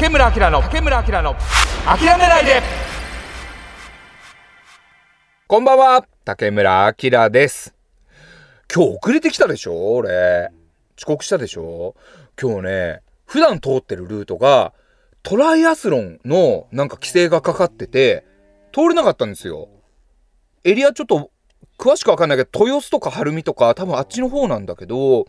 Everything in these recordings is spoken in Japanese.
竹村明の竹村明の諦めないで。こんばんは。竹村明です。今日遅れてきたでしょ？俺。遅刻したでしょ？今日ね普段通ってるルートがトライアスロンのなんか規制がかかってて通れなかったんですよ。エリアちょっと詳しくわかんないけど豊洲とか晴海とか多分あっちの方なんだけど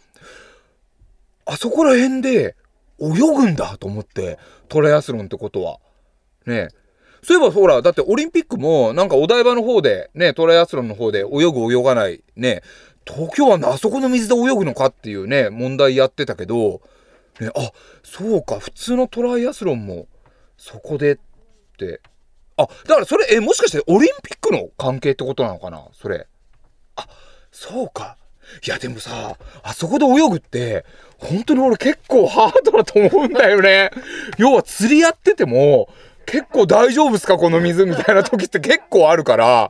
あそこら辺で泳ぐんだと思ってトライアスロンってことは。ね。そういえばほらだってオリンピックもなんかお台場の方でねトライアスロンの方で泳ぐ泳がないね。東京湾のあそこの水で泳ぐのかっていうね問題やってたけど、ね、あそうか普通のトライアスロンもそこでって。あだからそれえもしかしてオリンピックの関係ってことなのかなそれ。あそうか。いやでもさあそこで泳ぐって本当に俺結構ハードだと思うんだよね。要は釣りやってても結構大丈夫っすかこの水？みたいな時って結構あるから。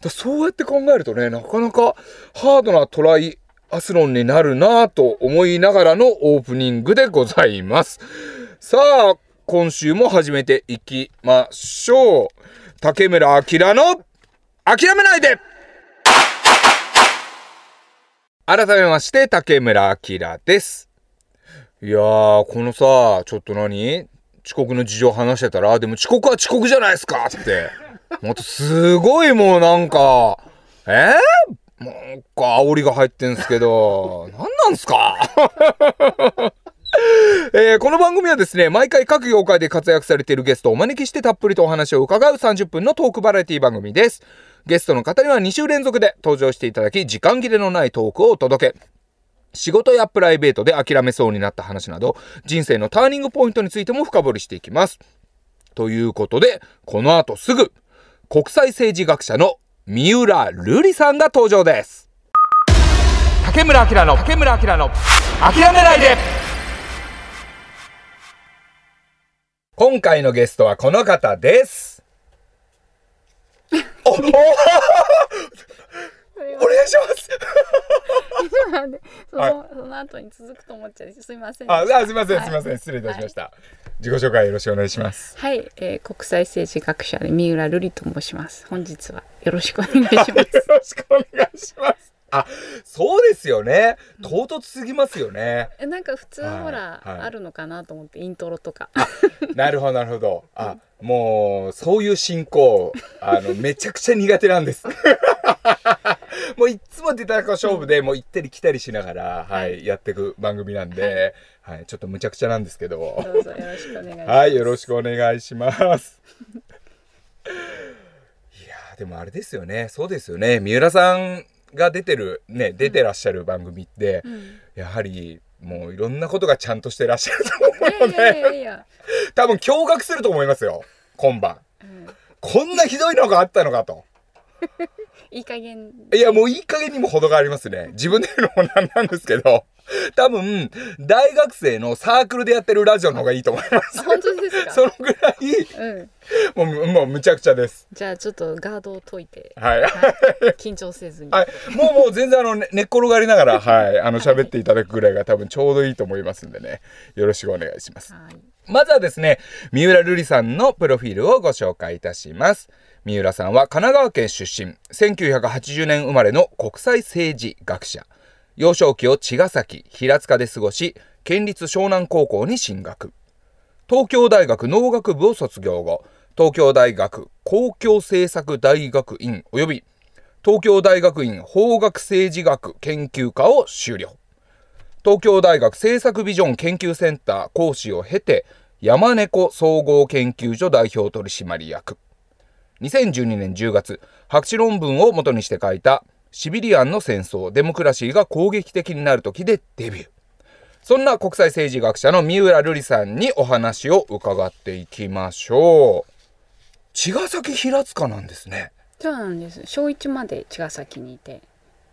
だそうやって考えるとねなかなかハードなトライアスロンになるなぁと思いながらのオープニングでございます。さあ今週も始めていきましょう。竹村明の諦めないで改めまして竹村明です。いやーこのさちょっと何？遅刻の事情話してたらでも遅刻は遅刻じゃないですかって。もっとすごいもうなんかえ？ー、なんか煽りが入ってんすけど何なんすか？えー、この番組はですね、毎回各業界で活躍されているゲストをお招きしてたっぷりとお話を伺う30分のトークバラエティ番組です。ゲストの方には2週連続で登場していただき、時間切れのないトークをお届け。仕事やプライベートで諦めそうになった話など、人生のターニングポイントについても深掘りしていきます。ということで、この後すぐ、国際政治学者の三浦瑠麗さんが登場です。竹村明の竹村明の諦めないで今回のゲストはこの方です。おおお願いします その、はい、その後に続くと思っちゃうすみませんあ、すみません、すみません、失礼いたしました。はい、自己紹介よろしくお願いします。はい、えー、国際政治学者で三浦瑠麗と申します。本日はよろしくお願いします。よろしくお願いします。あそうですよね。唐突すぎますよね、えなんか普通ほら、はいはい、あるのかなと思ってイントロとか。なるほどなるほど。あ、うん、もうそういう進行あのめちゃくちゃ苦手なんです。もういつも出た勝負で、もう行ったり来たりしながら、はい、やっていく番組なんで、はい、はい、ちょっとむちゃくちゃなんですけど。どうぞよろしくお願いします。はいよろしくお願いします。いやでもあれですよね。そうですよね。三浦さんが出てるね出てらっしゃる番組って、うん、やはりもういろんなことがちゃんとしてらっしゃると思うので多分驚愕すると思いますよ。今晩、うん、こんなひどいのがあったのかと。いい加減。いやもういい加減にも程がありますね。自分で言うのもなんなんですけど 多分、大学生のサークルでやってるラジオの方がいいと思います。本当ですか？そのぐらい、うん、もう、もうむちゃくちゃです。じゃあちょっとガードを解いて、はい。はい、緊張せずに。はい。もうもう全然あの、ね、寝っ転がりながら、はい、あの、喋っていただくぐらいが多分ちょうどいいと思いますんでね、よろしくお願いします。はい。まずはですね、三浦瑠麗さんのプロフィールをご紹介いたします。三浦さんは神奈川県出身、1980年生まれの国際政治学者。幼少期を茅ヶ崎、平塚で過ごし、県立湘南高校に進学。東京大学農学部を卒業後、東京大学公共政策大学院及び東京大学院法学政治学研究科を修了。東京大学政策ビジョン研究センター講師を経て、山猫総合研究所代表取締役。2012年10月、博士論文を元にして書いたシビリアンの戦争、デモクラシーが攻撃的になる時でデビュー。そんな国際政治学者の三浦瑠麗さんにお話を伺っていきましょう。茅ヶ崎平塚なんですね。そうなんです。小1まで茅ヶ崎にいて、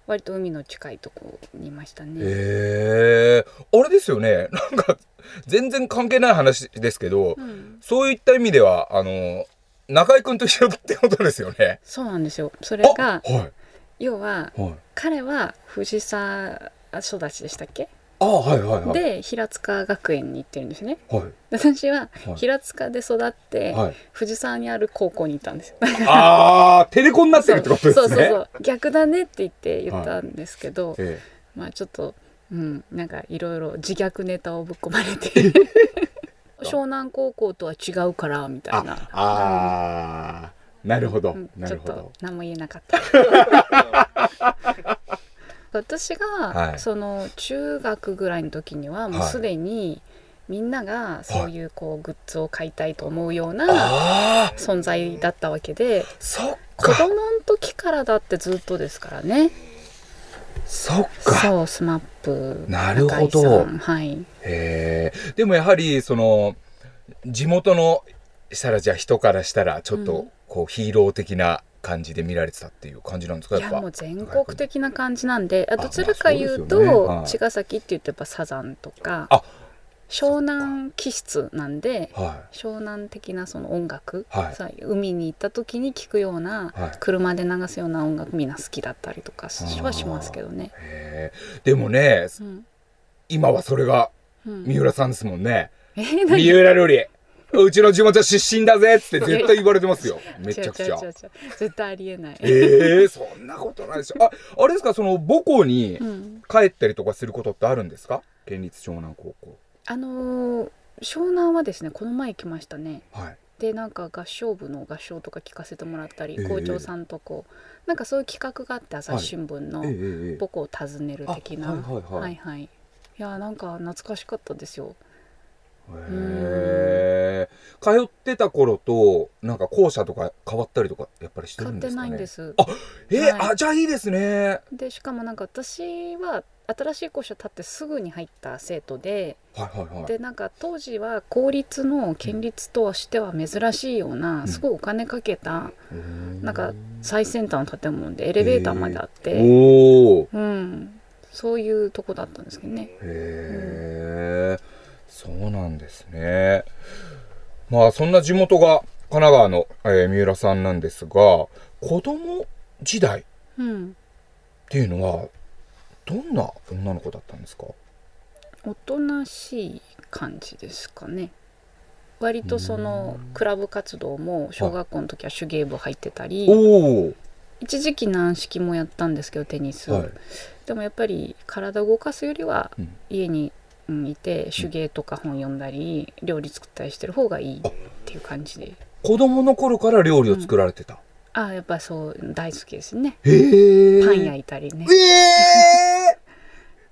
割と海の近いとこにいましたね。へえー、あれですよね。なんか全然関係ない話ですけど、うん、そういった意味ではあの中居君と一緒ってことですよね。そうなんですよ。それが、はい、要は、はい、彼は藤沢育ちでしたっけ？あはいはいはい。で平塚学園に行ってるんですね。はい。で私ははい。平塚で育って、はい。藤沢にある高校に行ったんです。よああテレコになってるってことですね。そうそうそう。逆だねって言って言ったんですけど、えまあちょっとうんなんかいろいろ自虐ネタをぶっ込まれて。湘南高校とは違うからみえたいな。ああーなるほど、うん。なるほど。ちょっと何も言えなかった。私が、はい。その中学ぐらいの時にはもうすでにみんながそういうこうグッズを買いたいと思うような存在だったわけで子供の時からだってずっとですからね。そっか。そうスマップなるほど。はい。へえでもやはりその地元のしたらじゃあ人からしたらちょっとうんこうヒーロー的な感じで見られてたっていう感じなんですか？やっぱ。いやもう全国的な感じなんであまあどちらか言うそうですよね。とはい。茅ヶ崎って言ってやっぱサザンとかあ湘南気質なんでは湘南的なその音楽、はい。さ海に行った時に聴くような、はい。車で流すような音楽みんな好きだったりとかはしますけどね。でもねうん。今はそれがうん。三浦さんですもんね。えー何？三浦瑠麗 うちの地元出身だぜって絶対言われてますよ。めちゃくちゃ。絶対ありえない。ええそんなことないでしょああれですかその母校にうん、帰ったりとかすることってあるんですか？県立湘南高校。あのー湘南はですねこの前来ましたね。はい。でなんか合唱部の合唱とか聞かせてもらったり、ええ校長さんとこうなんかそういう企画があって朝日新聞のええええ母校を訪ねる的な、あはいはいはい。はいはい。いやなんか懐かしかったですよ。へえ通ってた頃となんか校舎とか変わったりとかやっぱりしてるんですかね？ないんです。あえーはい。あじゃあいいですね。でしかもなんか私は新しい校舎建ってすぐに入った生徒ではいはいはい。でなんか当時は公立の県立としては珍しいような、ん。すごいお金かけたうーん。なんか最先端の建物でエレベーターまであって、おおうん、そういうとこだったんですけどね。へえそうなんですね。まあそんな地元が神奈川の、えー三浦さんなんですが子供時代っうん、ていうのはどんな女の子だったんですか？おとなしい感じですかね。割とそのクラブ活動も小学校の時は手芸部入ってたり、一時期軟式もやったんですけどテニス、はい。でもやっぱり体を動かすよりはうん。家に、うんいて手芸とか本読んだり料理作ったりしてる方がいいっていう感じで。子供の頃から料理を作られてた、ああやっぱそう大好きですね。へえパン焼いたりね。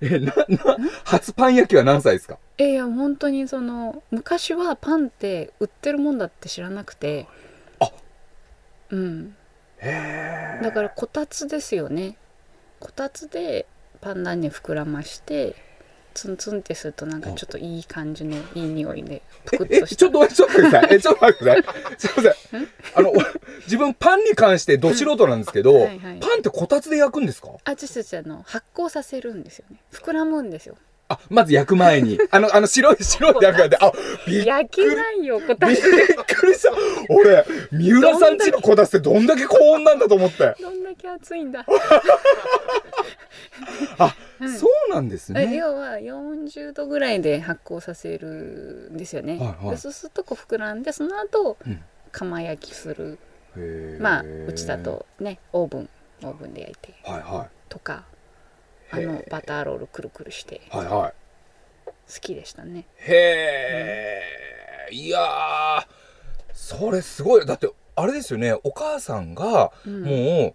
えー、えなな初パン焼きは何歳ですか？えいや本当にその昔はパンって売ってるもんだって知らなくて。あ。うん。へだからこたつですよね。こたつでパンダに膨らましてツンツンってするとなんかちょっといい感じのいい匂いでぷくっえとした。ちょっとちょっと待ってくださいえちょっと待ってくださいすいません。あのお自分パンに関してど素人なんですけど、うん。はいはい。パンってこたつで焼くんですか？あちちちあの発酵させるんですよね。膨らむんですよあまず焼く前に。あのあの白い白い中であびっ焼きないよこたびっつくりした。俺三浦さんちのこたつってどんだけ高温なんだと思って。どんだけ熱いんだ。あ、うん。そうなんですえね要は40度ぐらいで発酵させるんですよね、はいはい。でそうするとこう膨らんでその後、うん。釜焼きする。まあうちだとねオーブンオーブンで焼いて。はいはとかあのバターロールくるくるして。いはいはい。好きでしたね。へえ、いやー。それすごい。だってあれですよね。お母さんがうん。もう、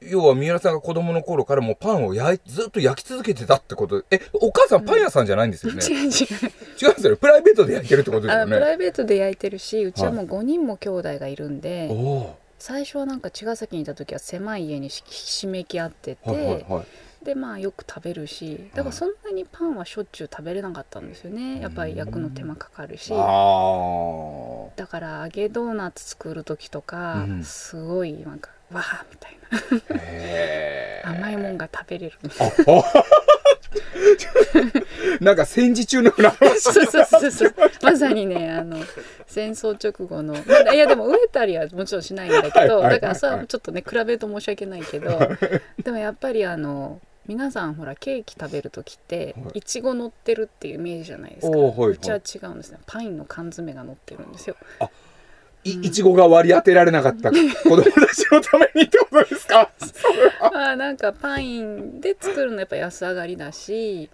要は三浦さんが子供の頃からもうパンを焼いずっと焼き続けてたってこと。えお母さんパン屋さんじゃないんですよね、違う違う。違うんですよね。プライベートで焼いてるってことですよね。プライベートで焼いてるしうちはもう5人も兄弟がいるんで、おお最初はなんか茅ヶ崎にいた時は狭い家にひしめき合ってて、はいはいはい。でまあよく食べるしだからそんなにパンはしょっちゅう食べれなかったんですよね。やっぱり焼くの手間かかるし。だから揚げドーナツ作る時とか、うん。すごいなんかわーみたいな。甘いもんが食べれるな んか戦時中の裏そうそうそうそう。まさにねあの戦争直後の。まあいやでも飢えたりはもちろんしないんだけどだからさちょっとね比べると申し訳ないけどでもやっぱりあの皆さんほらケーキ食べる時ってはい。いちご乗ってるっていうイメージじゃないですか、うちは違うんですね。パインの缶詰が乗ってるんですよ。いいちごが割り当てられなかった。子供たちのためにってことですか？まあなんかパインで作るのやっぱ安上がりだし。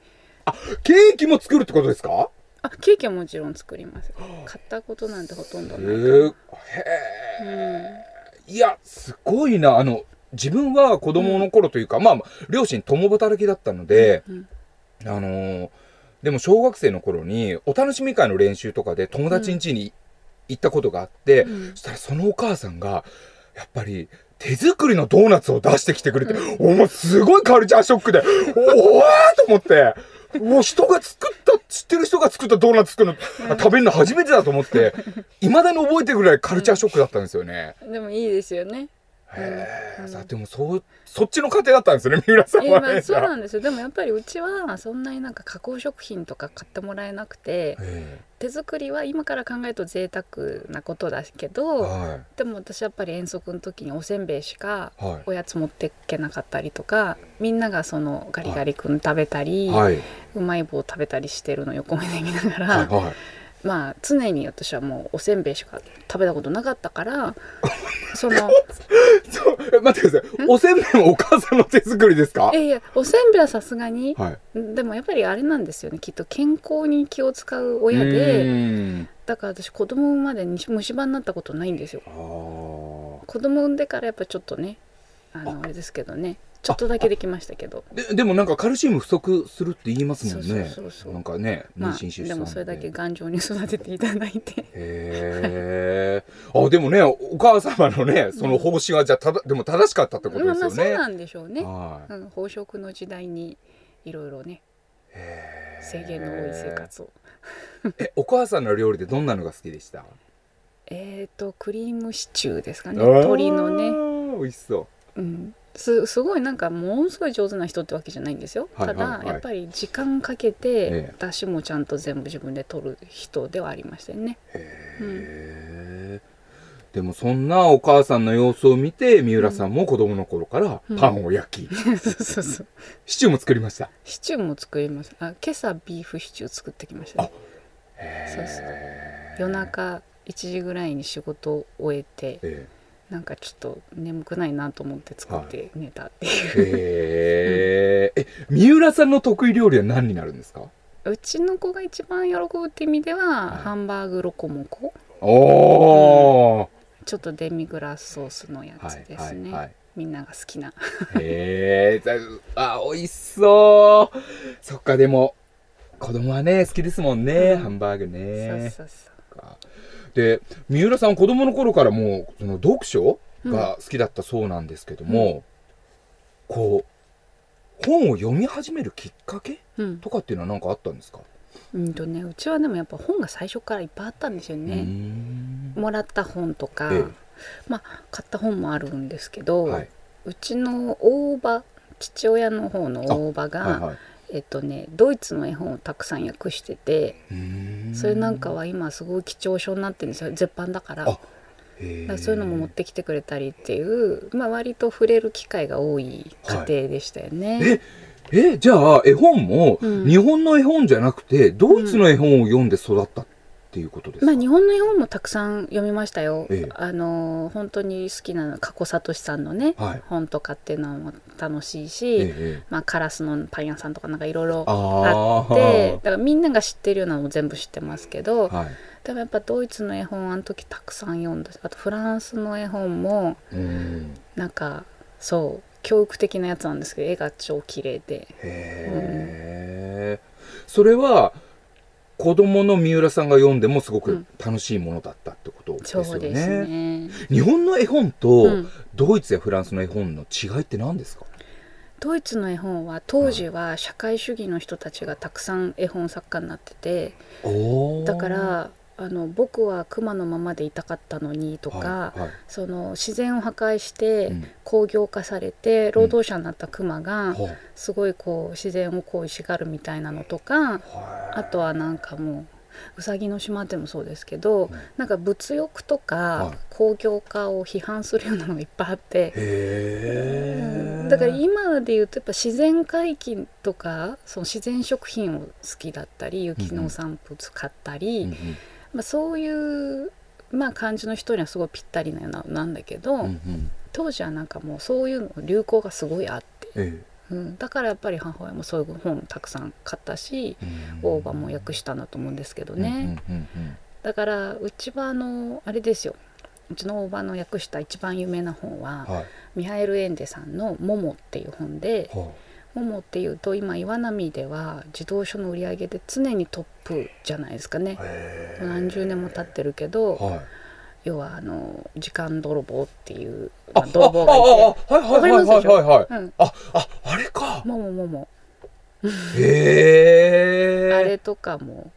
ケーキも作るってことですか？あケーキはもちろん作ります買ったことなんてほとんどへない。ー。へうん。えいやすごいな。あの自分は子供の頃というか、まあ両親共働きだったので、うん。あのーでも小学生の頃にお楽しみ会の練習とかで友達ん家に行ったことがあって、うん。そしたらそのお母さんがやっぱり手作りのドーナツを出してきてくれて、おもうすごいカルチャーショックでおおと思ってもう人が作った知ってる人が作ったドーナツ作るの、食べるの初めてだと思っていまだに覚えてるぐらいカルチャーショックだったんですよね。でもいいですよねへえ、うん。さでもそうそっちの家庭だったんですね 三浦さんは。ね。そうなんですよ。でもやっぱりうちはそんなになんか加工食品とか買ってもらえなくてえ手作りは今から考えると贅沢なことだけえどはでも私やっぱり遠足の時におせんべいしかい。はおやつ持ってけなかったりとかみんながそのガリガリ君食べたり、い。はい、うまい棒食べたりしてるの横目で見ながら、はいはいまあ常に私はもうおせんべいしか食べたことなかったから そのそうえ待ってください。おせんべいもお母さんの手作りですか？いやいやおせんべいはさすがに。はい。でもやっぱりあれなんですよね。きっと健康に気を使う親うでだから私子供までに虫歯になったことないんですよ。子供産んでからやっぱちょっとねあのあれですけどねちょっとだけできましたけど。ででもなんかカルシウム不足するって言いますもんね。そうそうなんかね妊まあ娠出産で。もそれだけ頑丈に育てていただいて。へえあでもねお母様のねその方針はじゃあただでも正しかったってことまあですよね、まあそうなんでしょうね、はい。うん、飽食の時代にいろいろね制限の多い生活を。えお母さんの料理でどんなのが好きでした？えーとクリームシチューですかね。鶏のね、美味しそう。うん、すすごいなんかものすごい上手な人ってわけじゃないんですよ、はいはいはい。ただやっぱり時間かけえてえ出汁もちゃんと全部自分で取る人ではありましたよね。へえ、でもそんなお母さんの様子を見て三浦さんも子供の頃からパンを焼き、そうそうそう。シチューも作りました。シチューも作りますあ今朝ビーフシチュー作ってきました。ねそうそう。夜中1時ぐらいに仕事を終えてえなんかちょっと眠くないなと思って作って寝たっていう、えへええ三浦さんの得意料理は何になるんですか？うちの子が一番喜ぶって意味では、ハンバーグロコモコ。おー、ちょっとデミグラスソースのやつですね、はいはいはい。みんなが好きな。へえあ美味しそう。そっかでも子供はね好きですもんね、うん。ハンバーグそうねそう。そうかで三浦さん子供の頃からもうその読書が好きだったそうなんですけども、こう本を読み始めるきっかけうん。とかっていうのは何かあったんですか、うんとねうちはでもやっぱ本が最初からいっぱいあったんですよね、ん。もらった本とか、ええ。まあ買った本もあるんですけど、はい。うちの大場父親の方の大場が、はいはいえっとねドイツの絵本をたくさん訳しててそれなんかは今すごい貴重書になってるんですよ。絶版だから。そういうのも持ってきてくれたりっていう、まあ、割と触れる機会が多い家庭でしたよね。えじゃあ絵本もうん。日本の絵本じゃなくてドイツの絵本を読んで育ったっていうことですか、まあ、日本の絵本もたくさん読みましたよ。ええ。あの本当に好きな加古聡さんのね、はい。本とかっていうのも楽しいし、えまあ、カラスのパン屋さんとかなんかいろいろああってだからみんなが知ってるようなのも全部知ってますけど、はい。でもやっぱドイツの絵本あの時たくさん読んだしあとフランスの絵本もうん。なんかそう教育的なやつなんですけど絵が超綺麗で。へえ、それは子供の三浦さんが読んでもすごくうん。楽しいものだったってことですよね。そうですね。日本の絵本とうん。ドイツやフランスの絵本の違いって何ですか、ドイツの絵本は当時は社会主義の人たちがたくさん絵本作家になっててだからあの僕は熊のままでいたかったのにとか、はいはい。その自然を破壊してうん。工業化されて労働者になった熊がはいすごいこう自然をこう石がるみたいなのとかあとはなんかもううさぎの島でもそうですけど、ん。なんか物欲とかはい。工業化を批判するようなのがいっぱいあって、へえだから今で言うとやっぱ自然回帰とかその自然食品を好きだったり雪の産物買ったり、うんうんまあ、そういう、まあ、感じの人にはすごいぴったりなようななんだけど、うんうん。当時はなんかもうそういうの流行がすごいあって、えうん、だからやっぱり母親もそういう本たくさん買ったしえ大葉も訳したんだと思うんですけどね、うんうんうんだからうちはあのあれですよ。うちの大葉の訳した一番有名な本は、うんはい。ミハエル・エンデさんの「モモ」っていう本ではモモっていうと今岩波では自動書の売り上げで常にトップじゃないですかね。何十年も経ってるけどはい。要はあの時間泥棒っていう、あまあ、泥棒がいて。はいはいはいはいはいはいうん。あああれか。ももももへえ あれとかも、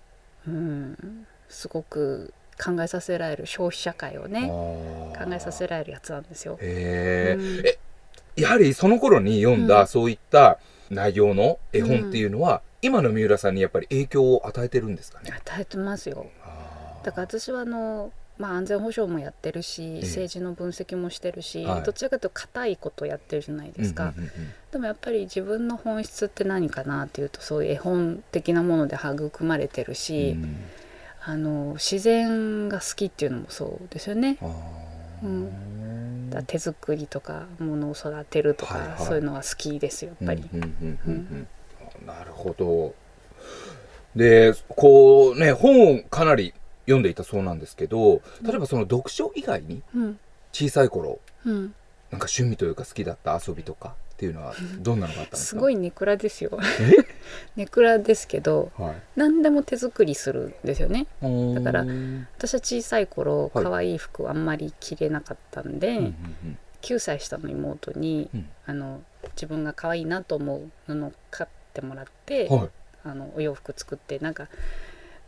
うん、すごく考えさせられる消費社会をね考えさせられるやつなんですよ。へえ、うん。えやはりその頃に読んだ、うん。そういった内容の絵本っていうのは、今の三浦さんにやっぱり影響を与えてるんですかね？与えてますよ。だから私はあの、まあ、安全保障もやってるしえ政治の分析もしてるし、はい。どちらかというと硬いことやってるじゃないですか、うんうんうんでもやっぱり自分の本質って何かなっていうとそういう絵本的なもので育まれてるし、うん。あの自然が好きっていうのもそうですよね。うんだ手作りとか物を育てるとか、はいはい。そういうのは好きですよやっぱり。なるほど。でこうね本をかなり読んでいたそうなんですけど例えばその読書以外にうん。小さい頃うん。なんか趣味というか好きだった遊びとかっていうのはどんなのがあったんですすかごいネクラですよ。ネクラですけどはい。何でも手作りするんですよね。だからうん私は小さい頃はい。可愛い服あんまり着れなかったんで、うんうん9歳下の妹に、うん。あの自分が可愛いなと思う布を買ってもらって、うんはい。あのお洋服作ってなんか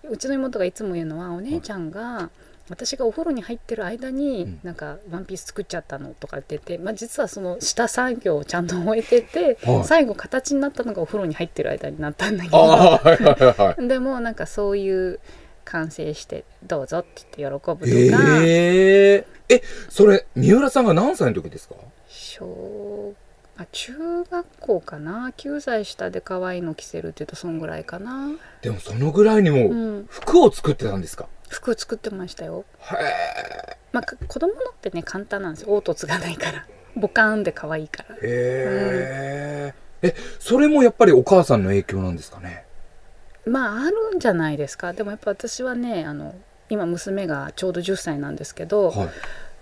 うちの妹がいつも言うのはお姉ちゃんが、私がお風呂に入ってる間に、うん。なんかワンピース作っちゃったのとか言ってて、まあ、実はその下作業をちゃんと終えてて、はい。最後形になったのがお風呂に入ってる間になったんだけあど。あはいはいでもなんかそういう完成して「どうぞ」って言って喜ぶとか、えええそれ三浦さんが何歳の時ですか？小あ中学校かな？9歳下で可愛いの着せるって言うとそんぐらいかな、でもそのぐらいにもう、うん。服を作ってたんですか、服作ってましたよ。へえ。まあか子供のってね簡単なんですよ。凹凸がないから。ボカーンで可愛いから。へえ、えそれもやっぱりお母さんの影響なんですかね？まああるんじゃないですか。でもやっぱ私はねあの今娘がちょうど10歳なんですけど、はい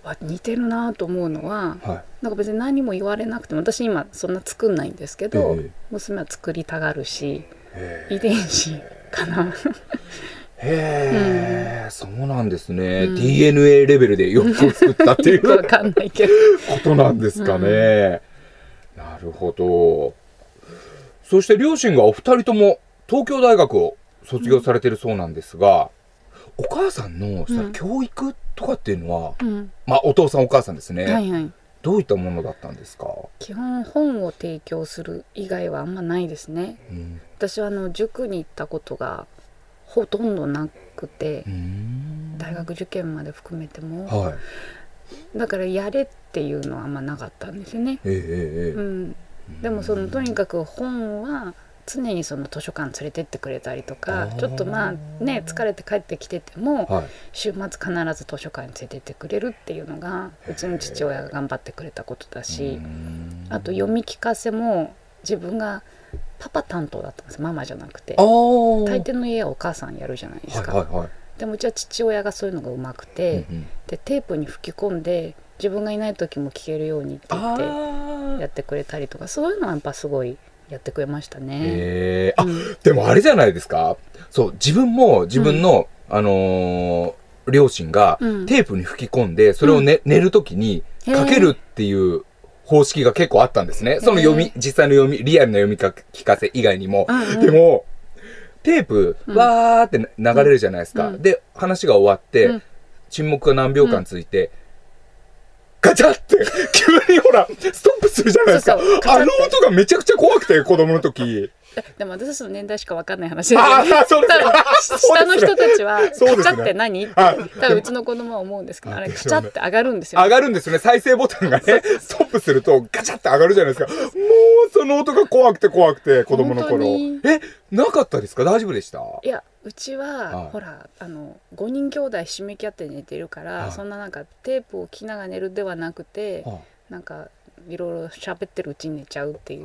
わ似てるなと思うのははい。なんか別に何も言われなくても私今そんな作んないんですけど、ええ。娘は作りたがるしへえ。遺伝子かな。へえ、そうなんですね、うん。DNA レベルで洋服を作ったっていう。よくわかんないけど。ことなんですかね、なるほど。そして両親がお二人とも東京大学を卒業されてるそうなんですが、お母さんのそのうん教育とかっていうのは、うん。まあお父さんお母さんですね、はいはい。どういったものだったんですか、基本本を提供する以外はあんまないですね。うん。私はあの塾に行ったことがほとんどなくて大学受験まで含めても。はい。だからやれっていうのはあんまなかったんですよね、ええええええ。うん、でもそのとにかく本は常にその図書館連れてってくれたりとあかー。ちょっとまあね疲れて帰ってきててもはい。週末必ず図書館に連れてってくれるっていうのがうちの父親が頑張ってくれたことだしうん。あと読み聞かせも自分がパパ担当だったんです。ママじゃなくて。大抵の家はお母さんやるじゃないですか、はいはいはい。でもうちは父親がそういうのがうまくて、うんうん。でテープに吹き込んで自分がいない時も聞けるようにって言ってあやってくれたりとかそういうのはやっぱすごいやってくれましたね。ええあ、うん。でもあれじゃないですか。そう自分も自分の、あのー両親がうん。テープに吹き込んでそれを、ね寝るときにかけるっていう方式が結構あったんですね。その読みへ実際の読みリアルな読みか聞かせ以外にも、うんうん。でもテープうん。わーって流れるじゃないですか、うん。で話が終わって、うん。沈黙が何秒間続いて、ガチャって。急にほらストップするじゃないですか。あの音がめちゃくちゃ怖くて子供の時 でも私たちの年代しかわかんない話ですあよね。あそうです 多分下の人たちはカチャって何？ってはい。多分うちの子供は思うんですけどあれカチャって上がるんですよ上がるんですよね。再生ボタンがねストップするとガチャって上がるじゃないですか。もうその音が怖くて怖くて子供の頃。に。えなかったですか？大丈夫でした？いやうちは、はい。ほらあの5人兄弟ひしめき合って寝てるから、はい。そんななんかテープを着ながら寝るではなくて、はなんかいろいろ喋ってるうちに寝ちゃうっていう、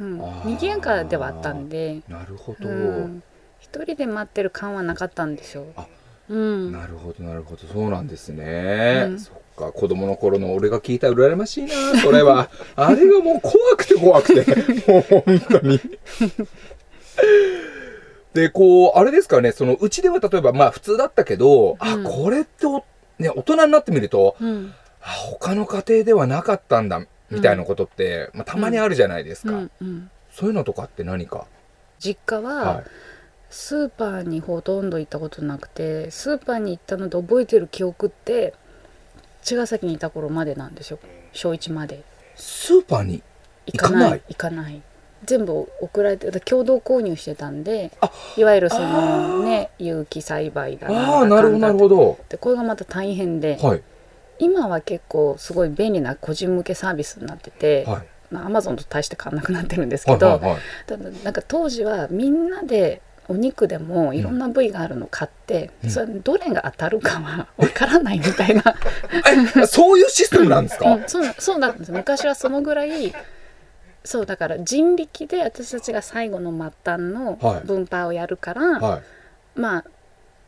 うん。あ、ー。にぎやかではあったんで、なるほど、うん、一人で待ってる感はなかったんですよ。あ。うん、なるほどなるほど。そうなんですね、うん。そっか子供の頃の俺が聞いたら羨ましいなそれは。あれがもう怖くて怖くて。もう本当に。でこうあれですかね。そのうちでは例えばまあ普通だったけど、あうん。これっておね大人になってみるとうん、あ他の家庭ではなかったんだみたいなことって、まあ、たまにあるじゃないですか。そういうのとかって何か？実家は、はい。スーパーにほとんど行ったことなくてスーパーに行ったので覚えてる記憶って茅ヶ崎にいた頃までなんですよ。小1まで。スーパーに？行かない。行行かない。全部送られて共同購入してたんであいわゆるそのね有機栽培だああなるほどなるほどど。でこれがまた大変で、はい今は結構すごい便利な個人向けサービスになってて、はい。まあ、アマゾンと大して変わんなくなってるんですけど、はいはいはい。ただなんか当時はみんなでお肉でもいろんな部位があるの買って、うん。それどれが当たるかはわからないみたいな、えそういうシステムなんですか、うん、そうなそうなんです。昔はそのぐらいそうだから人力で私たちが最後の末端のはい。分配をやるから、はい。まあ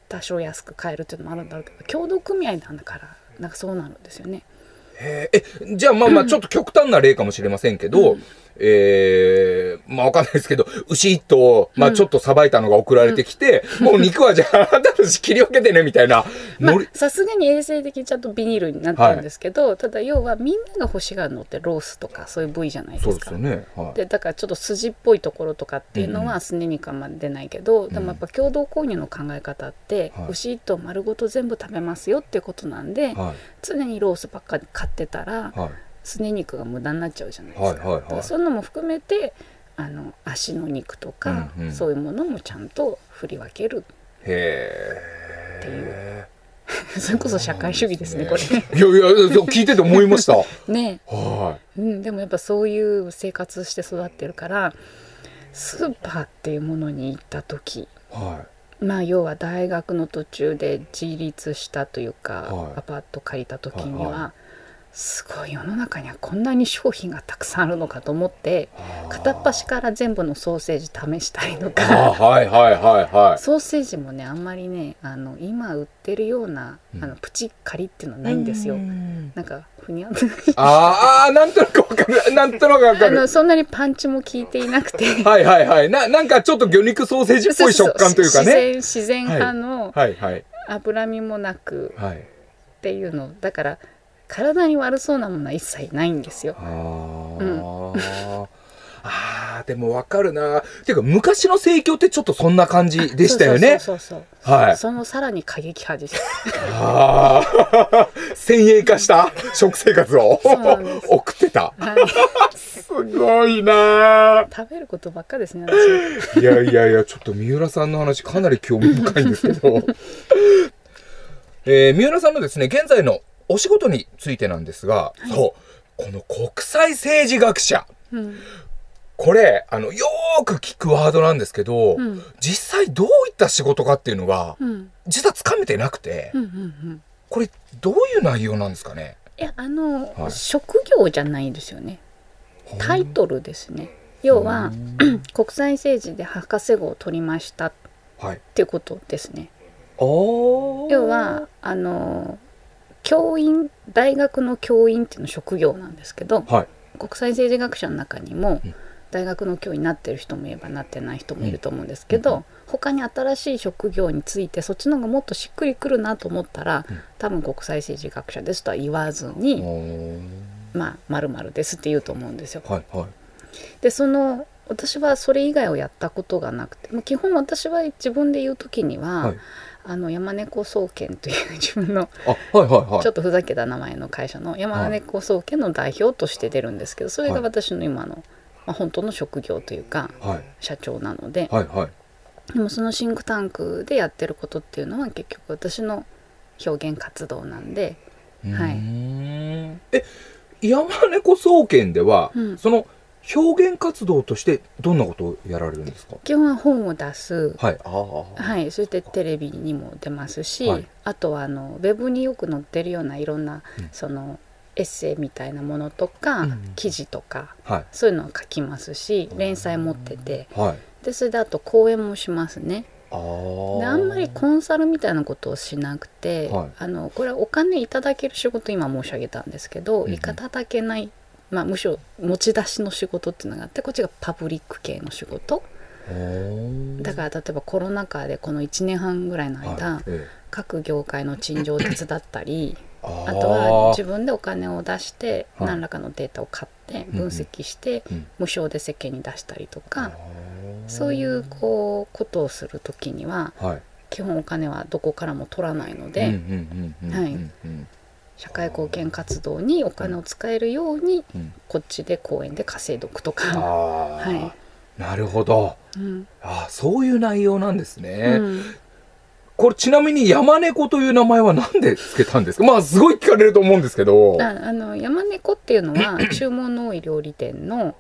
多少安く買えるっていうのもあるんだろうけど共同組合なんだからなんかそうなるんですよね。えじゃあまあまあちょっと極端な例かもしれませんけど、うんえー、まあわかんないですけど牛一頭まあうん。ちょっとさばいたのが送られてきて、もう肉はじゃあ あなたたち切り分けてねみたいなさすがに衛生的にちゃんとビニールになってるんですけど、ただ要はみんなが欲しがるのってロースとかそういう部位じゃないですか。そうですよ。ね。はい。でだからちょっと筋っぽいところとかっていうのうん。うはすね肉はまだ出ないけど、でもやっぱ共同購入の考え方って、はい。牛一頭丸ごと全部食べますよっていうことなんで、はい。常にロースばっかり買ってたらはいすね肉が無駄になっちゃうじゃないですか。はいはいはい。そういうのも含めてあの足の肉とか、うんうん。そういうものもちゃんと振り分ける。へっていう。え それこそ社会主義ですねこれ。いやいや聞いてて思いました。ね。はうん、でもやっぱそういう生活して育ってるからスーパーっていうものに行った時い。はまあ要は大学の途中で自立したというか、はい。アパート借りた時には、はいはすごい世の中にはこんなに商品がたくさんあるのかと思ってい片っ端から全部のソーセージ試したりとあかはいはいはいはい。ソーセージもねあんまりねあの今売ってるような、うん。あのプチカリっていうのはないんですよ。うん。なんかふにゃんあーあーなんとなくわかる。なんとなくわかる。あのそんなにパンチも効いていなくて。はいはいはい。ななんかちょっと魚肉ソーセージっぽい食感というかね。自然自然派の脂身もなくはい。っていうの。だから体に悪そうなものは一切ないんですよ。あー、あーでもわかるな。ていうか昔の盛況ってちょっとそんな感じでしたよね。そうそうそうはい。そのさらに過激派です。ああ 先鋭化した食生活を。送ってた。はい。すごいな。食べることばっかですね私。いやいやいやちょっと三浦さんの話かなり興味深いんですけど、えー三浦さんのですね現在のお仕事についてなんですが、そう。この国際政治学者。うん。これあのよーく聞くワードなんですけど、うん。実際どういった仕事かっていうのがうん。実はつかめてなくて、うんうんうん。これどういう内容なんですかね？いやあの、はい。職業じゃないんですよね。タイトルですね。要は 国際政治で博士号を取りましたっはいていうことですね。お要はあの教員大学の教員っていうの職業なんですけどはい。国際政治学者の中にもうん。大学の教員になってる人もいればなってない人もいると思うんですけど、他に新しい職業についてそっちの方がもっとしっくりくるなと思ったら、うん。多分国際政治学者ですとは言わずに、まあまるですって言うと思うんですよ。はいはい。でその私はそれ以外をやったことがなくてまあ基本私は自分で言う時には、はいあの山猫総研という自分のあはいはいはい。ちょっとふざけた名前の会社の山猫総研の代表として出るんですけどそれが私の今のまあ、本当の職業というかはい。社長なので、はいはい。でもそのシンクタンクでやってることっていうのは結局私の表現活動なんで、はい。え山猫総研では、うん。その表現活動としてどんなことをやられるんですか？基本は本を出す。はい。はい、そしてテレビにも出ますし、はい。あとはあのウェブによく載ってるようないろんな、うん。そのエッセイみたいなものとか、うん記事とかはい。そういうのを書きますし連載持ってて。はい。でそれであと講演もしますね。あー。であんまりコンサルみたいなことをしなくて、はい。あのこれはお金いただける仕事今申し上げたんですけど、うんうん。いただけない、まあ、むしろ持ち出しの仕事っていうのがあってこっちがパブリック系の仕事。だから例えばコロナ禍でこの1年半ぐらいの間、はいえ各業界の陳情を手伝ったりえああとは自分分でお金を出してはい。何らかのデータを買って分析してうん。無償で世間に出したりとかそういうこうことをする時にははい。基本お金はどこからも取らないのではい社会貢献活動にお金を使えるようにうん。こっちで公園で稼いどくとあか。あはい。なるほど。うん。あーそういう内容なんですね、うん。これちなみに山猫という名前は何で付けたんですか？まあすごい聞かれると思うんですけど。ああの山猫っていうのは注文の多い料理店の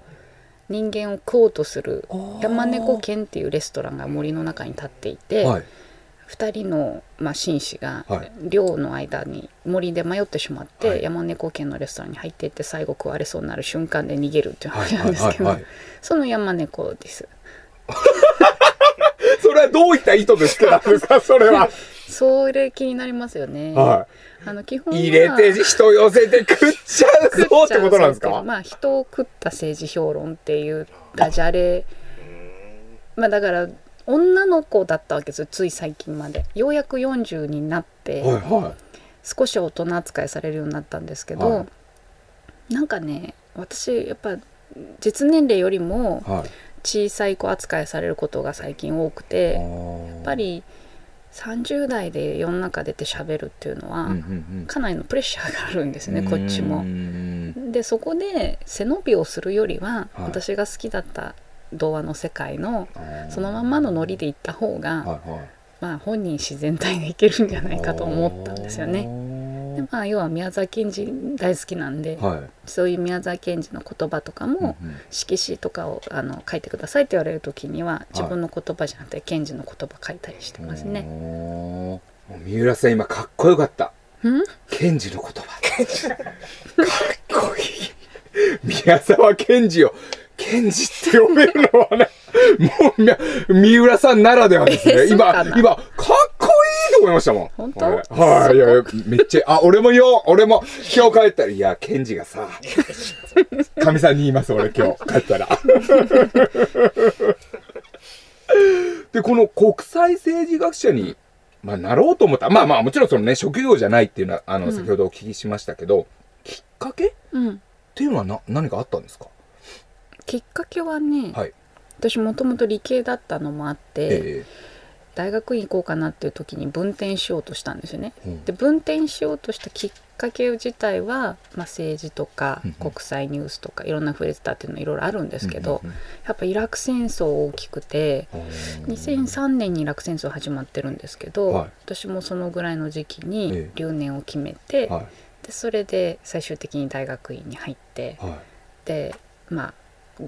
人間を食おうとする山猫犬っていうレストランが森の中に立っていて、はい2人の、まあ、紳士がはい。寮の間に森で迷ってしまって、はい。山猫犬のレストランに入っていって最後食われそうになる瞬間で逃げるっていうはい話なんですけど、その山猫です。それはどういった意図で付けたんですかそれは。それ気になりますよね、はあの基本はい入れて人寄せて食っちゃうぞってことなんですか？まあ人を食った政治評論っていうダジャレまあだから女の子だったわけですよつい最近まで。ようやく40になって、はいは少し大人扱いされるようになったんですけど、はなんかね私やっぱ実年齢よりも小さい子扱いされることが最近多くてややっぱり30代で世の中出て喋るっていうのは、かなりのプレッシャーがあるんですねこっちうも。んでそこで背伸びをするよりは、はい。私が好きだった童話の世界のそのまんまのノリで行った方が、はいはい。まあ本人自然体でいけるんじゃないかと思ったんですよね。でねまあ要は宮沢賢治大好きなんで、はい。そういう宮沢賢治の言葉とかも、うんうん。色紙とかをあの書いてくださいって言われる時には自分の言葉じゃなくて賢治の言葉書いたりしてますね。もう三浦さん今かっこよかった。うん？賢治の言葉。かっこいい。宮沢賢治を賢治って呼べるのはねもうみ三浦さんならではですね、今今かっこいいと思いましたもん。本当？はいはいいやめっちゃあ俺もよ俺も今日帰ったらいや賢治がさかみさんに言います俺今日。帰ったら。でこの国際政治学者に、まあ、なろうと思った。まあまあもちろんそのね職業じゃないっていうのはあの、うん。先ほどお聞きしましたけどきっかけ？っうん、ていうのはな何かあったんですか？きっかけはね、はい。私もともと理系だったのもあって、え大学院行こうかなっていう時に分転しようとしたんですよね。えうん。で分転しようとしたきっかけ自体は、まあ、政治とか国際ニュースとかいろんな触れてたっていうのいろいろあるんですけど、やっぱイラク戦争大きくてうん2003年にイラク戦争始まってるんですけど、はい。私もそのぐらいの時期えにえ留年を決めて、はい。でそれで最終的に大学院に入ってはでまあ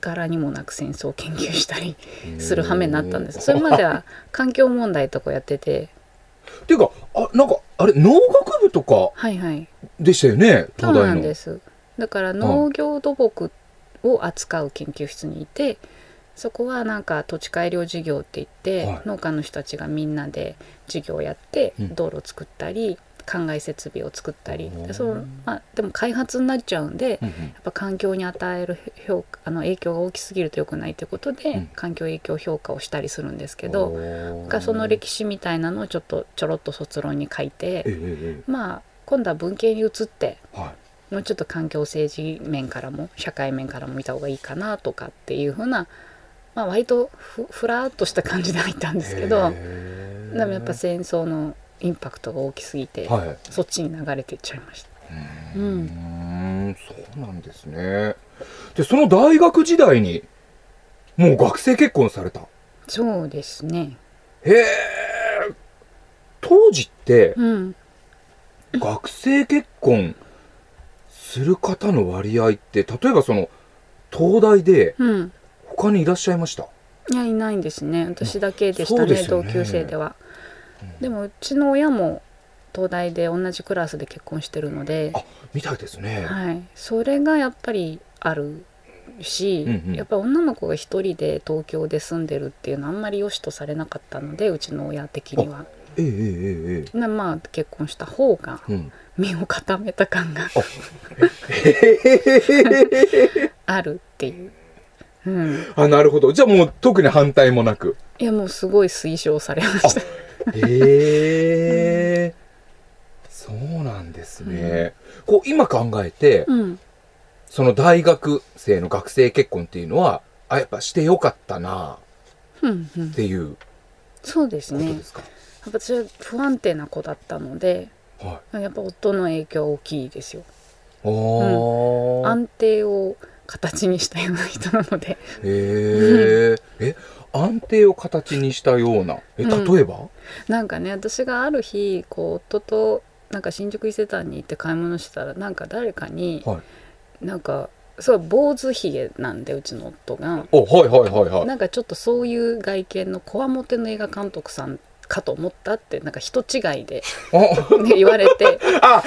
柄にもなく戦争を研究したりいする羽目になったんです。それまでは環境問題とかやってて。っていうかあなんかあれ農学部とかはいはい。でしたよね？そう東大の。なんです。だから農業土木を扱う研究室にいてそこはなんか土地改良事業って言って、はい。農家の人たちがみんなで事業をやってうん。道路を作ったり灌漑設備を作ったりでその、まあ、でも開発になっちゃうんで、うんやっぱ環境に与える評価あの影響が大きすぎると良くないということで、うん。環境影響評価をしたりするんですけけど、がその歴史みたいなのをちょっとちょろっと卒論に書いて、えええまあ今度は文系に移ってえはい。もうちょっと環境政治面からも社会面からも見た方がいいかなとかっていうふうな、まあ、割とふふらっとした感じで入ったんですけどでもやっぱ戦争のインパクトが大きすぎて、はい。そっちに流れていっちゃいました。うーん。そうなんですね。でその大学時代にもう学生結婚された。そうですね。へえ当時ってうん。学生結婚する方の割合って例えばその東大でうん。他にいらっしゃいました？いやいないんですね。私だけでしたねね。同級生では、でもうちの親も東大で同じクラスで結婚してるのであみたいですね、はい、それがやっぱりあるし、うんうん。やっぱ女の子が一人で東京で住んでるっていうのはあんまり良しとされなかったのでうちの親的には。えええええまあ結婚した方がうん身を固めた感が あるっていう。うん、あなるほど。じゃあもう特に反対もなく。いやもうすごい推奨されました。へえそうなんですね、こう今考えて、うん、その大学生の学生結婚っていうのはあやっぱしてよかったなうん、うん。っ、ていう。そうですね。ことですか、私は不安定な子だったので、はい。やっぱ夫の影響大きいですよ。安定を形にしたような人なので。へええ安定を形にしたような。えうん。例えば、なんかね私がある日こう夫となんか新宿伊勢丹に行って買い物してたらなんか誰かに、はい。なんかすごい坊主ひげなんでうちの夫が、おはいはいはいはい。なんかちょっとそういう外見のこわもての映画監督さんかと思ったってなんか人違いで、あね、言われて。あ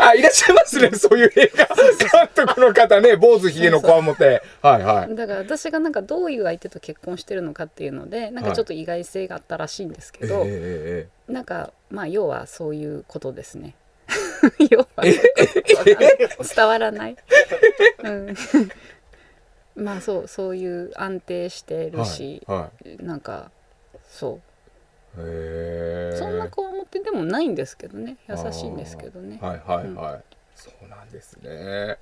ああいらっしゃいますねそういう映画。監督の方ね坊主ひげのこわもて。はいはい。だから私がなんかどういう相手と結婚してるのかっていうのでなんかちょっと意外性があったらしいんですけど、えええなんかまあ要はそういうことですね。要は伝わらない。うん、まあそうそういう安定してえるし、はいはい。なんかそへう。えそんな子は持ってでもないんですけどね。優しいんですけどね。はいはいはい、そうなんですね。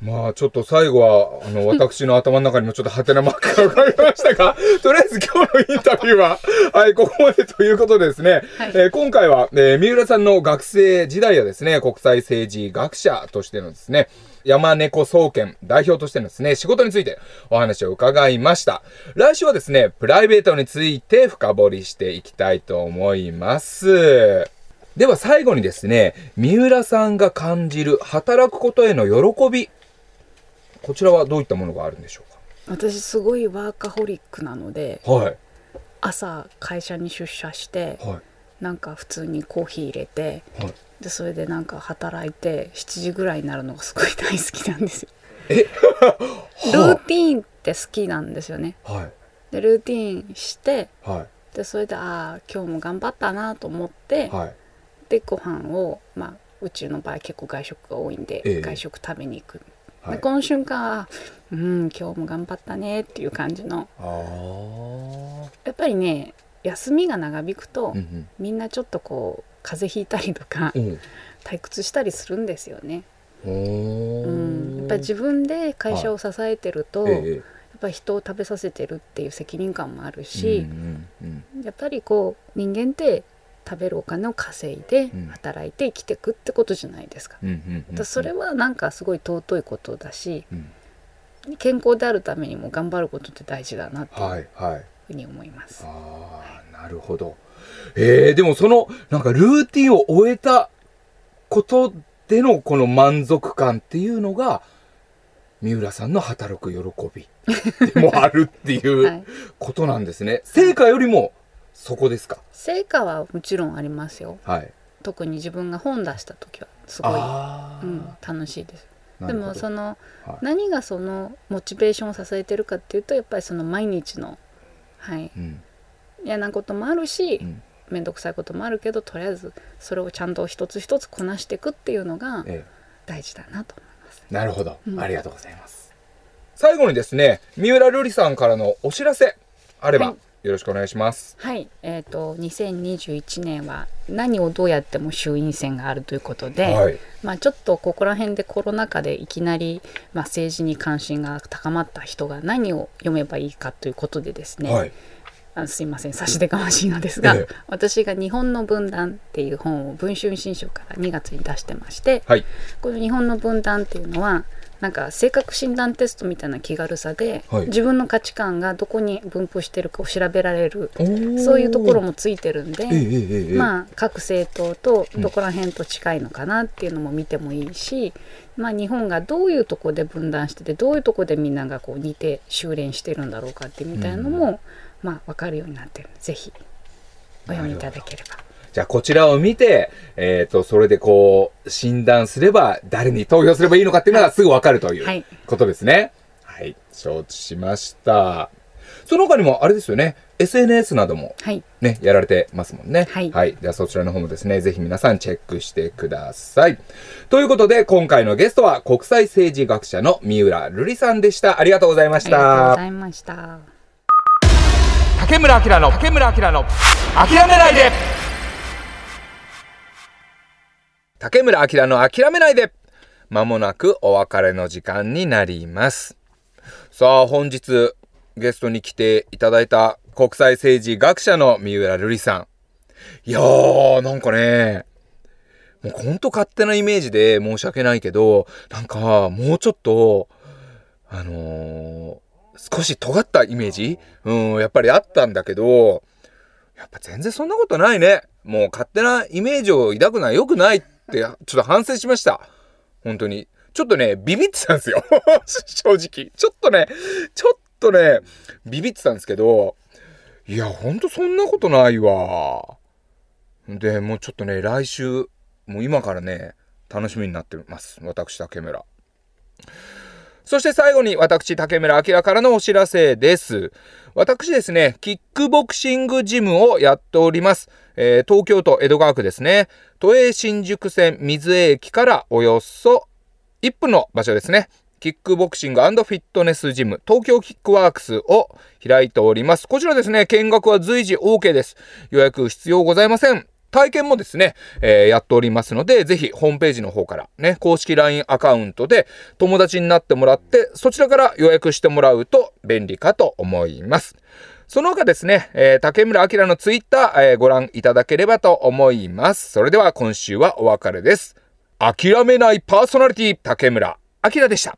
まあちょっと最後はあの私の頭の中にもちょっとハテナマークが浮かびましたが とりあえず今日のインタビューは はいここまでということでですね、はい。えー今回は、えー三浦さんの学生時代やですね国際政治学者としてのですね山猫総研代表としてのですね、仕事についてお話を伺いました。来週はですね、プライベートについて深掘りしていきたいと思います。では最後にですね、三浦さんが感じる働くことへの喜び。こちらはどういったものがあるんでしょ私すごいワーカホリックなのでうかはい。朝会社に出社してはい。なんか普通にコーヒー入れてはい。でそれでなんか働いて7時ぐらいになるのがすごい大好きなんですよ。ルーティーンって好きなんですよね。はい。でルーティーンしてはい。でそれでああ今日も頑張ったなと思って、はい。でご飯をまあうちの場合結構外食が多いんで、ええ外食食べに行く、はいでこの瞬間はうん今日も頑張ったねっていう感じの。やっぱりね休みが長引くと、うんみんなちょっとこう風邪ひいたりとかうん。退屈したりするんですよね。おうん、やっぱりじ自分で会社を支えてると、ええやっぱり人を食べさせてるっていう責任感もあるうし、んうんうん。やっぱりこう人間って食べるお金を稼いでうん。働いて生きていくってことじゃないですか。うんうんうんそれはなんかすごい尊いことだしうん。健康であるためにも頑張ることって大事だなっていうはいはい。ふうに思います。ああ、なるほど。えー、でもその、なんかルーティンを終えたことでのこの満足感っていうのが、三浦さんの働く喜びでもあるってい はうい、ことなんですね。成果よりもそこですか？成果はもちろんありますよ。はい。特に自分が本出した時はすごい、うん、楽しいです。でもそのはい何がそのモチベーションを支えてるかっていうとやっぱりその毎日の、はい、うん。嫌なこともあるしうん。面倒くさいこともあるけどとりあえずそれをちゃんと一つ一つこなしていくっていうのがえ大事だなと思います。え、なるほど、うん。ありがとうございます。最後にですね、三浦瑠麗さんからのお知らせあれば、はいよろしくお願いします。はい、えっ、と2021年は何をどうやっても衆院選があるということで、はい。まあちょっとここら辺でコロナ禍でいきなり、まあ、政治に関心が高まった人が何を読めばいいかということでですね、はい。あすいません差し出がましいのですが、ええ私が「日本の分断」っていう本を文春新書から2月に出してましてはい。この「日本の分断」っていうのはなんか性格診断テストみたいな気軽さで、はい。自分の価値観がどこに分布してるかを調べられるそういうところもついてるんで、ええええええ。まあ各政党とどこら辺と近いのかなっていうのも見てもいいし、まあ日本がどういうとこで分断しててどういうとこでみんながこう似て修練してるんだろうかってみたいなのも、まあ分かるようになってるぜひお読みいただければ。じゃあこちらを見て、えっ、と、それでこう、診断すれば、誰に投票すればいいのかっていうのがすぐわかるといはいうことですね。はい、承知しました。その他にも、あれですよね、SNS などもはいね、やられてますもんね。はいじゃあそちらの方もですね、ぜひ皆さんチェックしてください。ということで、今回のゲストは国際政治学者の三浦瑠麗さんでした。ありがとうございましありがとうごたざ。いました。竹村明の、竹村明の、諦めないで竹村明の諦めないでまもなくお別れの時間になります。さあ、本日ゲストに来ていただいた国際政治学者の三浦瑠麗さん。いやー、なんかね、もうほんと勝手なイメージで申し訳ないけど、なんかもうちょっと、あのー少し尖ったイメージ？うん、やっぱりあったんだけど、やっぱ全然そんなことないね。もう勝手なイメージを抱くのは良くないって、ちょっと反省しました。本当に。ちょっとね、ビビってたんですよ。正直。ちょっとね、ちょっとね、ビビってたんですけど、いや、ほんとそんなことないわ。で、もうちょっとね、来週、もう今からね、楽しみになってます。私、竹村。そして最後に私、竹村明からのお知らせです。私ですね、キックボクシングジムをやっております。えー東京都江戸川区ですね。都営新宿線水江駅からおよそ1分の場所ですね。キックボクシングフィットネスジム、東京キックワークスを開いております。こちらですね、見学は随時 OK です。予約必要ございません。体験もですね、えーやっておりますので、ぜひホームページの方からね、公式 LINE アカウントで友達になってもらって、そちらから予約してもらうと便利かと思います。その他ですね、えー竹村哲のツイッター、えーご覧いただければと思います。それでは今週はお別れです。諦めないパーソナリティ竹村明でした。